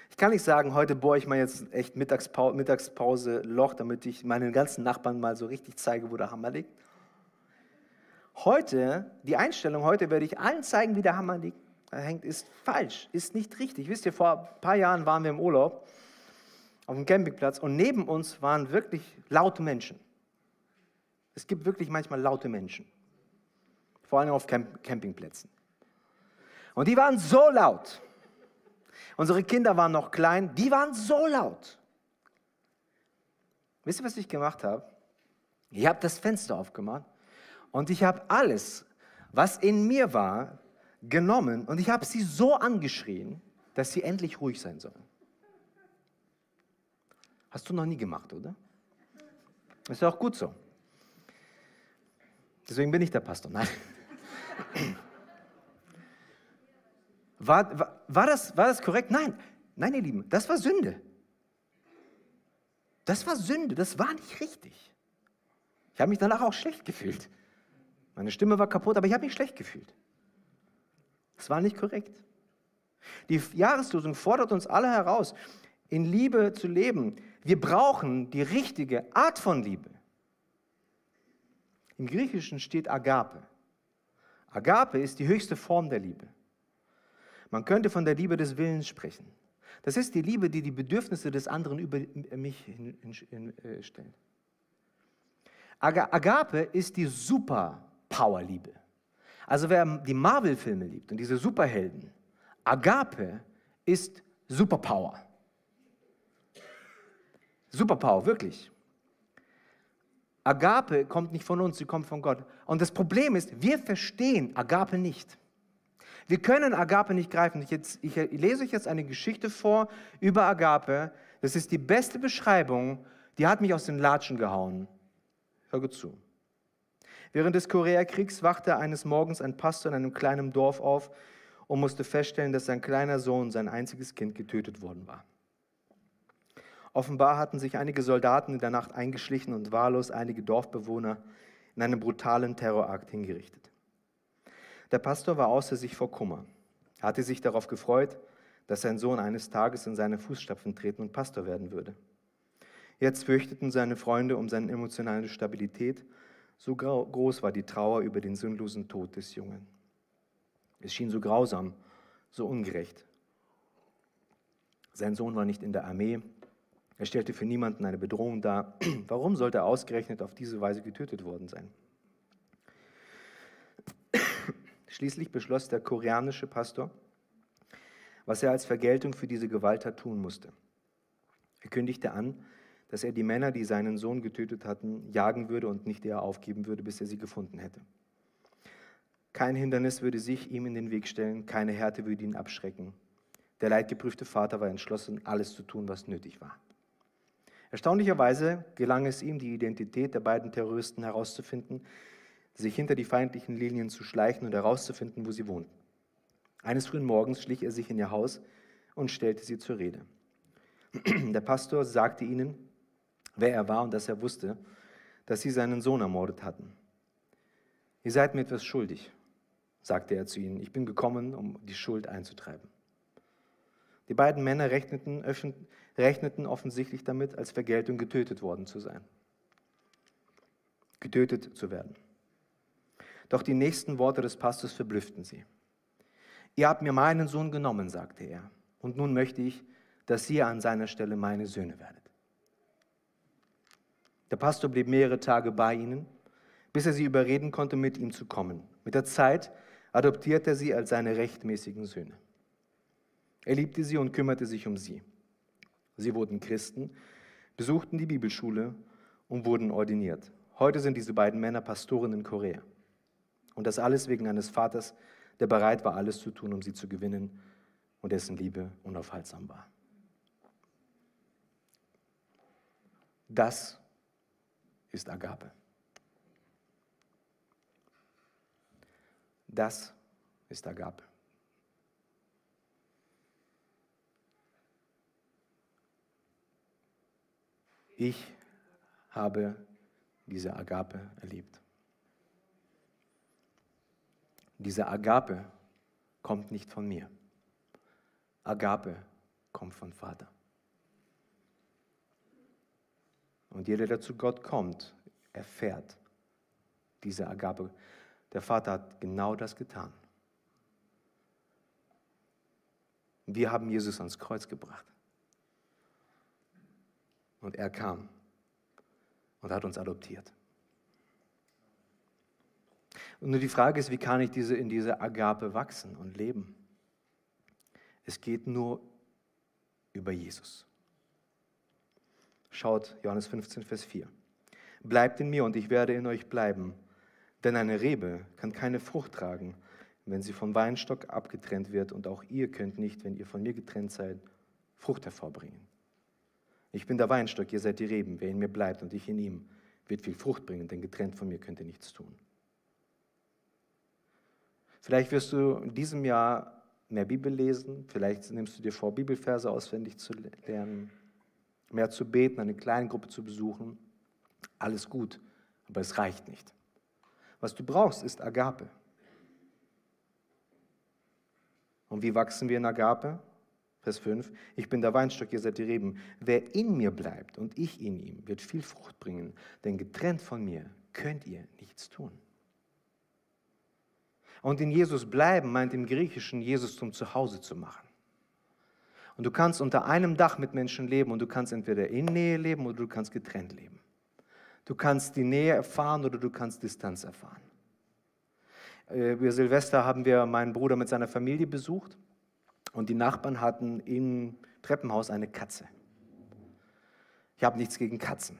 Speaker 1: Ich kann nicht sagen, heute bohre ich mal jetzt echt Mittagspause, Mittagspause Loch, damit ich meinen ganzen Nachbarn mal so richtig zeige, wo der Hammer liegt. Heute, die Einstellung heute werde ich allen zeigen, wie der Hammer liegt, hängt, ist falsch, ist nicht richtig. Wisst ihr, vor ein paar Jahren waren wir im Urlaub auf dem Campingplatz und neben uns waren wirklich laute Menschen. Es gibt wirklich manchmal laute Menschen, vor allem auf Camp Campingplätzen. Und die waren so laut. Unsere Kinder waren noch klein, die waren so laut. Wisst ihr, was ich gemacht habe? Ich habe das Fenster aufgemacht und ich habe alles, was in mir war, genommen und ich habe sie so angeschrien, dass sie endlich ruhig sein sollen. Hast du noch nie gemacht, oder? Ist ja auch gut so. Deswegen bin ich der Pastor. Nein. War, war, war, das, war das korrekt? Nein. Nein, ihr Lieben, das war Sünde. Das war Sünde, das war nicht richtig. Ich habe mich danach auch schlecht gefühlt. Meine Stimme war kaputt, aber ich habe mich schlecht gefühlt. Das war nicht korrekt. Die Jahreslosung fordert uns alle heraus, in Liebe zu leben. Wir brauchen die richtige Art von Liebe. Im Griechischen steht Agape. Agape ist die höchste Form der Liebe. Man könnte von der Liebe des Willens sprechen. Das ist die Liebe, die die Bedürfnisse des anderen über mich äh, stellt. Agape ist die Superpower-Liebe. Also wer die Marvel-Filme liebt und diese Superhelden, Agape ist Superpower. Superpower, wirklich. Agape kommt nicht von uns, sie kommt von Gott. Und das Problem ist, wir verstehen Agape nicht. Wir können Agape nicht greifen. Ich, jetzt, ich lese euch jetzt eine Geschichte vor über Agape. Das ist die beste Beschreibung, die hat mich aus den Latschen gehauen. Hör gut zu. Während des Koreakriegs wachte eines Morgens ein Pastor in einem kleinen Dorf auf und musste feststellen, dass sein kleiner Sohn, sein einziges Kind, getötet worden war. Offenbar hatten sich einige Soldaten in der Nacht eingeschlichen und wahllos einige Dorfbewohner in einem brutalen Terrorakt hingerichtet. Der Pastor war außer sich vor Kummer. Er hatte sich darauf gefreut, dass sein Sohn eines Tages in seine Fußstapfen treten und Pastor werden würde. Jetzt fürchteten seine Freunde um seine emotionale Stabilität so groß war die Trauer über den sinnlosen Tod des Jungen. Es schien so grausam, so ungerecht. Sein Sohn war nicht in der Armee. Er stellte für niemanden eine Bedrohung dar. [CLEARS THROAT] Warum sollte er ausgerechnet auf diese Weise getötet worden sein? Schließlich beschloss der koreanische Pastor, was er als Vergeltung für diese Gewalttat tun musste. Er kündigte an, dass er die Männer, die seinen Sohn getötet hatten, jagen würde und nicht eher aufgeben würde, bis er sie gefunden hätte. Kein Hindernis würde sich ihm in den Weg stellen, keine Härte würde ihn abschrecken. Der leidgeprüfte Vater war entschlossen, alles zu tun, was nötig war. Erstaunlicherweise gelang es ihm, die Identität der beiden Terroristen herauszufinden, sich hinter die feindlichen Linien zu schleichen und herauszufinden, wo sie wohnten. Eines frühen Morgens schlich er sich in ihr Haus und stellte sie zur Rede. [CLEARS THROAT] Der Pastor sagte ihnen, wer er war und dass er wusste, dass sie seinen Sohn ermordet hatten. Ihr seid mir etwas schuldig, sagte er zu ihnen. Ich bin gekommen, um die Schuld einzutreiben. Die beiden Männer rechneten, rechneten offensichtlich damit, als Vergeltung getötet worden zu sein. Getötet zu werden. Doch die nächsten Worte des Pastors verblüfften sie. Ihr habt mir meinen Sohn genommen, sagte er, und nun möchte ich, dass ihr an seiner Stelle meine Söhne werdet. Der Pastor blieb mehrere Tage bei ihnen, bis er sie überreden konnte, mit ihm zu kommen. Mit der Zeit adoptierte er sie als seine rechtmäßigen Söhne. Er liebte sie und kümmerte sich um sie. Sie wurden Christen, besuchten die Bibelschule und wurden ordiniert. Heute sind diese beiden Männer Pastoren in Korea. Und das alles wegen eines Vaters, der bereit war, alles zu tun, um sie zu gewinnen und dessen Liebe unaufhaltsam war. Das ist Agape. Das ist Agape. Ich habe diese Agape erlebt. Diese Agape kommt nicht von mir. Agape kommt von Vater. Und jeder, der zu Gott kommt, erfährt diese Agape. Der Vater hat genau das getan. Wir haben Jesus ans Kreuz gebracht. Und er kam und hat uns adoptiert. Und nur die Frage ist, wie kann ich diese, in diese Agape wachsen und leben? Es geht nur über Jesus. Schaut Johannes 15, Vers 4. Bleibt in mir und ich werde in euch bleiben. Denn eine Rebe kann keine Frucht tragen, wenn sie vom Weinstock abgetrennt wird. Und auch ihr könnt nicht, wenn ihr von mir getrennt seid, Frucht hervorbringen. Ich bin der Weinstock, ihr seid die Reben. Wer in mir bleibt und ich in ihm, wird viel Frucht bringen, denn getrennt von mir könnt ihr nichts tun. Vielleicht wirst du in diesem Jahr mehr Bibel lesen, vielleicht nimmst du dir vor, Bibelverse auswendig zu lernen, mehr zu beten, eine kleine Gruppe zu besuchen. Alles gut, aber es reicht nicht. Was du brauchst, ist Agape. Und wie wachsen wir in Agape? Vers 5, ich bin der Weinstock, ihr seid die Reben. Wer in mir bleibt und ich in ihm, wird viel Frucht bringen, denn getrennt von mir könnt ihr nichts tun. Und in Jesus bleiben meint im Griechischen, Jesus zum Zuhause zu machen. Und du kannst unter einem Dach mit Menschen leben und du kannst entweder in Nähe leben oder du kannst getrennt leben. Du kannst die Nähe erfahren oder du kannst Distanz erfahren. Äh, über Silvester haben wir meinen Bruder mit seiner Familie besucht und die Nachbarn hatten im Treppenhaus eine Katze. Ich habe nichts gegen Katzen,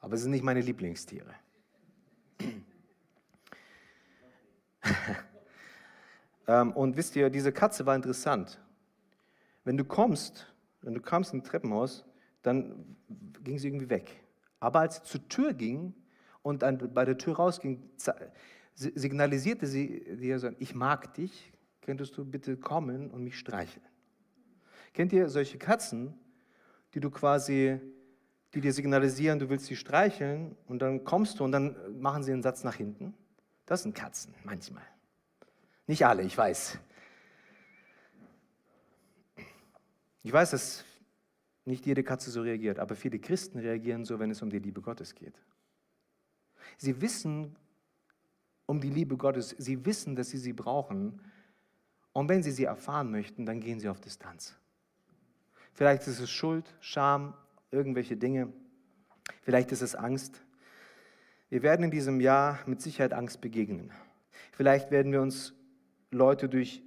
Speaker 1: aber sie sind nicht meine Lieblingstiere. Ähm, [LAUGHS] und wisst ihr, diese Katze war interessant. Wenn du kommst, wenn du kamst im Treppenhaus, dann ging sie irgendwie weg. Aber als sie zur Tür ging und dann bei der Tür rausging, signalisierte sie dir so, ich mag dich, könntest du bitte kommen und mich streicheln. Kennt ihr solche Katzen, die du quasi, die dir signalisieren, du willst sie streicheln und dann kommst du und dann machen sie einen Satz nach hinten? Das sind Katzen, manchmal. Nicht alle, ich weiß. Ich weiß, dass nicht jede Katze so reagiert, aber viele Christen reagieren so, wenn es um die Liebe Gottes geht. Sie wissen um die Liebe Gottes, sie wissen, dass sie sie brauchen. Und wenn sie sie erfahren möchten, dann gehen sie auf Distanz. Vielleicht ist es Schuld, Scham, irgendwelche Dinge. Vielleicht ist es Angst. Wir werden in diesem Jahr mit Sicherheit Angst begegnen. Vielleicht werden wir uns Leute durch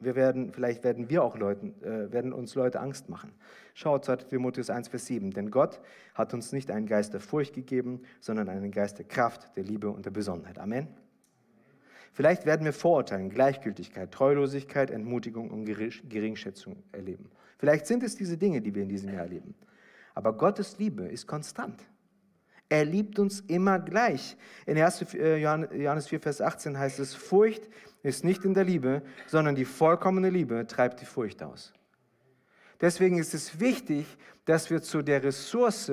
Speaker 1: wir werden, vielleicht werden wir auch Leuten, äh, werden uns Leute Angst machen. Schaut 2 Timotheus 1, Vers 7. Denn Gott hat uns nicht einen Geist der Furcht gegeben, sondern einen Geist der Kraft, der Liebe und der Besonnenheit. Amen. Vielleicht werden wir Vorurteilen, Gleichgültigkeit, Treulosigkeit, Entmutigung und Geringschätzung erleben. Vielleicht sind es diese Dinge, die wir in diesem Jahr erleben. Aber Gottes Liebe ist konstant. Er liebt uns immer gleich. In 1. Äh, Johannes 4, Vers 18 heißt es, Furcht ist nicht in der Liebe, sondern die vollkommene Liebe treibt die Furcht aus. Deswegen ist es wichtig, dass wir zu der Ressource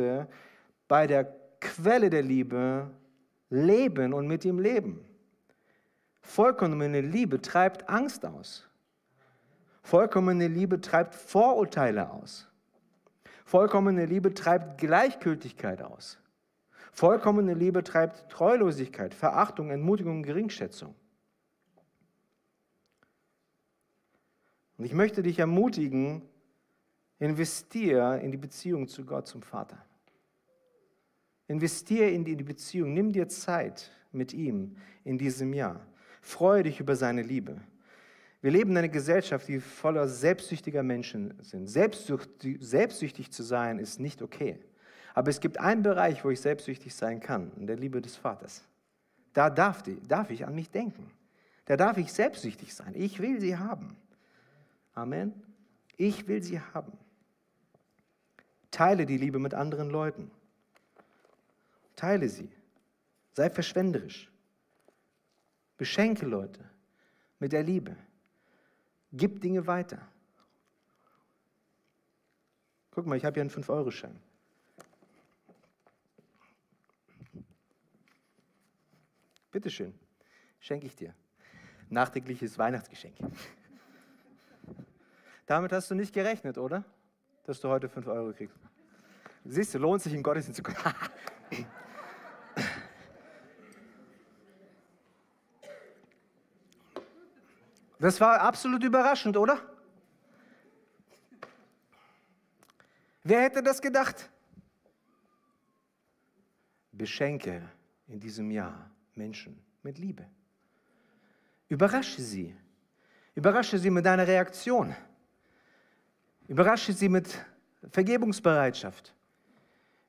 Speaker 1: bei der Quelle der Liebe leben und mit ihm leben. Vollkommene Liebe treibt Angst aus. Vollkommene Liebe treibt Vorurteile aus. Vollkommene Liebe treibt Gleichgültigkeit aus. Vollkommene Liebe treibt Treulosigkeit, Verachtung, Entmutigung Geringschätzung. Und ich möchte dich ermutigen, investier in die Beziehung zu Gott, zum Vater. Investier in die Beziehung, nimm dir Zeit mit ihm in diesem Jahr. Freue dich über seine Liebe. Wir leben in einer Gesellschaft, die voller selbstsüchtiger Menschen sind. Selbstsüchtig, selbstsüchtig zu sein ist nicht okay. Aber es gibt einen Bereich, wo ich selbstsüchtig sein kann, in der Liebe des Vaters. Da darf, die, darf ich an mich denken. Da darf ich selbstsüchtig sein. Ich will sie haben. Amen. Ich will sie haben. Teile die Liebe mit anderen Leuten. Teile sie. Sei verschwenderisch. Beschenke Leute mit der Liebe. Gib Dinge weiter. Guck mal, ich habe hier einen 5-Euro-Schein. Bitteschön, schenke ich dir. Nachträgliches Weihnachtsgeschenk. [LAUGHS] Damit hast du nicht gerechnet, oder? Dass du heute 5 Euro kriegst. Siehst du, lohnt sich in Gottesdienst zu kommen. [LAUGHS] Das war absolut überraschend, oder? Wer hätte das gedacht? Beschenke in diesem Jahr Menschen mit Liebe. Überrasche sie. Überrasche sie mit deiner Reaktion. Überrasche sie mit Vergebungsbereitschaft.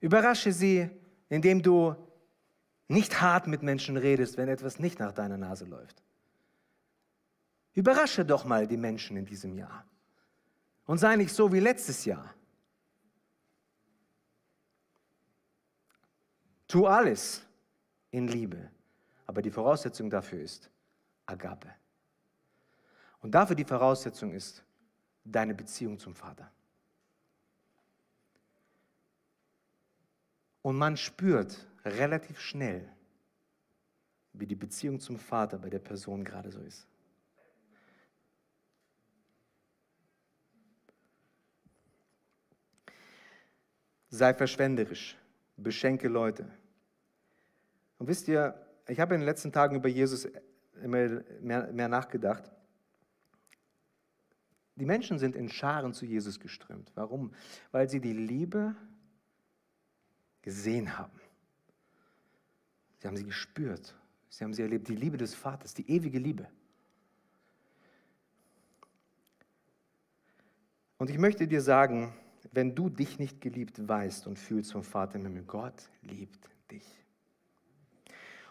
Speaker 1: Überrasche sie, indem du nicht hart mit Menschen redest, wenn etwas nicht nach deiner Nase läuft. Überrasche doch mal die Menschen in diesem Jahr. Und sei nicht so wie letztes Jahr. Tu alles in Liebe. Aber die Voraussetzung dafür ist Agape. Und dafür die Voraussetzung ist deine Beziehung zum Vater. Und man spürt relativ schnell, wie die Beziehung zum Vater bei der Person gerade so ist. Sei verschwenderisch, beschenke Leute. Und wisst ihr, ich habe in den letzten Tagen über Jesus immer mehr, mehr nachgedacht. Die Menschen sind in Scharen zu Jesus geströmt. Warum? Weil sie die Liebe gesehen haben. Sie haben sie gespürt. Sie haben sie erlebt. Die Liebe des Vaters, die ewige Liebe. Und ich möchte dir sagen, wenn du dich nicht geliebt weißt und fühlst vom Vater im Himmel, Gott liebt dich.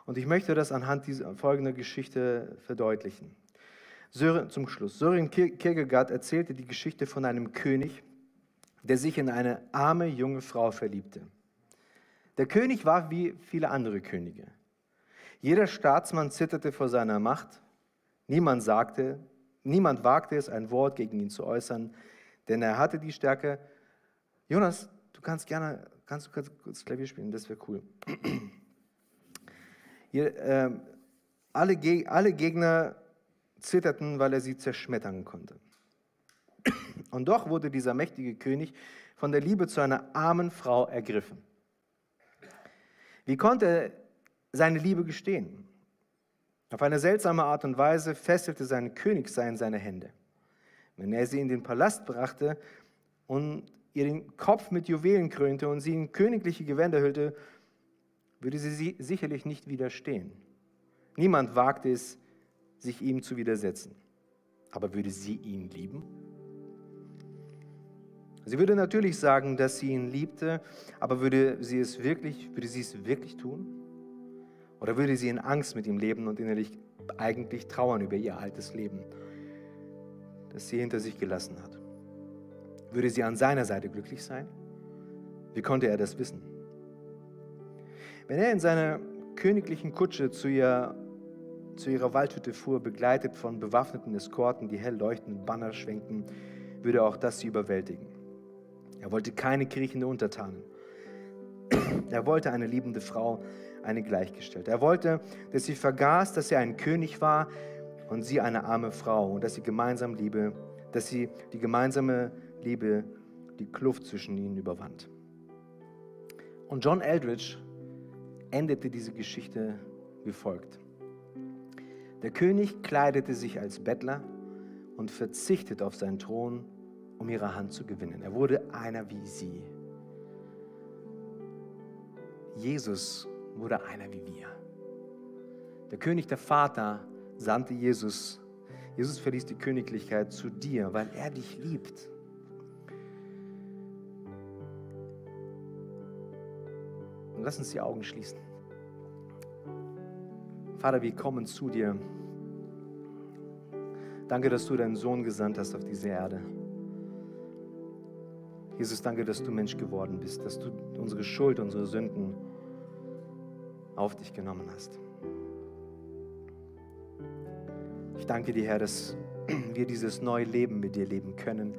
Speaker 1: Und ich möchte das anhand dieser folgender Geschichte verdeutlichen. Sören, zum Schluss. Sören Kierkegaard erzählte die Geschichte von einem König, der sich in eine arme junge Frau verliebte. Der König war wie viele andere Könige. Jeder Staatsmann zitterte vor seiner Macht. Niemand sagte, niemand wagte es, ein Wort gegen ihn zu äußern, denn er hatte die Stärke, Jonas, du kannst gerne, kannst du kurz Klavier spielen, das wäre cool. Hier, äh, alle, alle Gegner zitterten, weil er sie zerschmettern konnte. Und doch wurde dieser mächtige König von der Liebe zu einer armen Frau ergriffen. Wie konnte er seine Liebe gestehen? Auf eine seltsame Art und Weise fesselte sein Königsein seine Hände. Wenn er sie in den Palast brachte und ihr den Kopf mit Juwelen krönte und sie in königliche Gewänder hüllte, würde sie sicherlich nicht widerstehen. Niemand wagte es, sich ihm zu widersetzen. aber würde sie ihn lieben? Sie würde natürlich sagen, dass sie ihn liebte, aber würde sie es wirklich, würde sie es wirklich tun? Oder würde sie in Angst mit ihm leben und innerlich eigentlich trauern über ihr altes Leben, das sie hinter sich gelassen hat? Würde sie an seiner Seite glücklich sein? Wie konnte er das wissen? Wenn er in seiner königlichen Kutsche zu, ihr, zu ihrer Waldhütte fuhr, begleitet von bewaffneten Eskorten, die hell leuchtenden Banner schwenkten, würde auch das sie überwältigen. Er wollte keine kriechende Untertanen. [CLEARS THROAT] Er wollte eine liebende Frau, eine Gleichgestellte. Er wollte, dass sie vergaß, dass er ein König war und sie eine arme Frau und dass sie gemeinsam Liebe, dass sie die gemeinsame Liebe die Kluft zwischen ihnen überwand. Und John Eldridge endete diese Geschichte wie folgt. Der König kleidete sich als Bettler und verzichtete auf seinen Thron, um ihre Hand zu gewinnen. Er wurde einer wie sie. Jesus wurde einer wie wir. Der König, der Vater, sandte Jesus. Jesus verließ die Königlichkeit zu dir, weil er dich liebt. Und lass uns die Augen schließen. Vater, wir kommen zu dir. Danke, dass du deinen Sohn gesandt hast auf diese Erde. Jesus, danke, dass du Mensch geworden bist, dass du unsere Schuld, unsere Sünden auf dich genommen hast. Ich danke dir, Herr, dass wir dieses neue Leben mit dir leben können.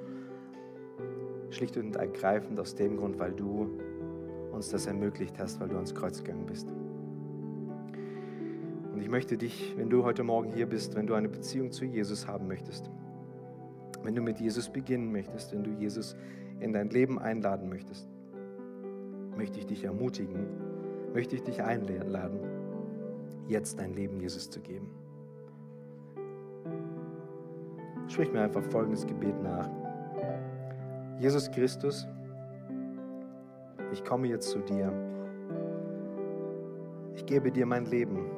Speaker 1: Schlicht und ergreifend aus dem Grund, weil du uns das ermöglicht hast, weil du ans Kreuz gegangen bist. Und ich möchte dich, wenn du heute Morgen hier bist, wenn du eine Beziehung zu Jesus haben möchtest, wenn du mit Jesus beginnen möchtest, wenn du Jesus in dein Leben einladen möchtest, möchte ich dich ermutigen, möchte ich dich einladen, jetzt dein Leben Jesus zu geben. Sprich mir einfach folgendes Gebet nach. Jesus Christus, ich komme jetzt zu dir. Ich gebe dir mein Leben.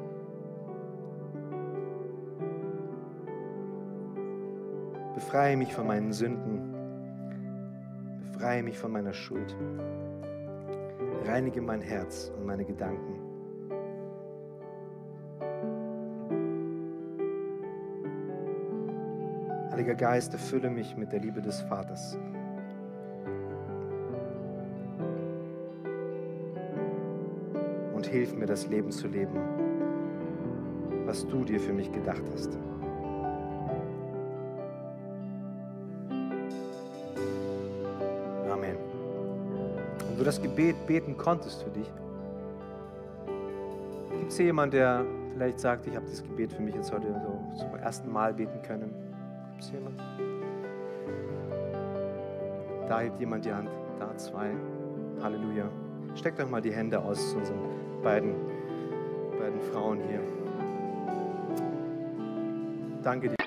Speaker 1: Befreie mich von meinen Sünden. Befreie mich von meiner Schuld. Reinige mein Herz und meine Gedanken. Heiliger Geist, erfülle mich mit der Liebe des Vaters. Hilf mir, das Leben zu leben, was du dir für mich gedacht hast. Amen. Und du das Gebet beten konntest für dich, gibt es hier jemanden, der vielleicht sagt, ich habe das Gebet für mich jetzt heute so zum ersten Mal beten können? Gibt es jemanden? Da hebt jemand die Hand, da zwei. Halleluja. Steckt doch mal die Hände aus unseren beiden, beiden Frauen hier. Danke dir.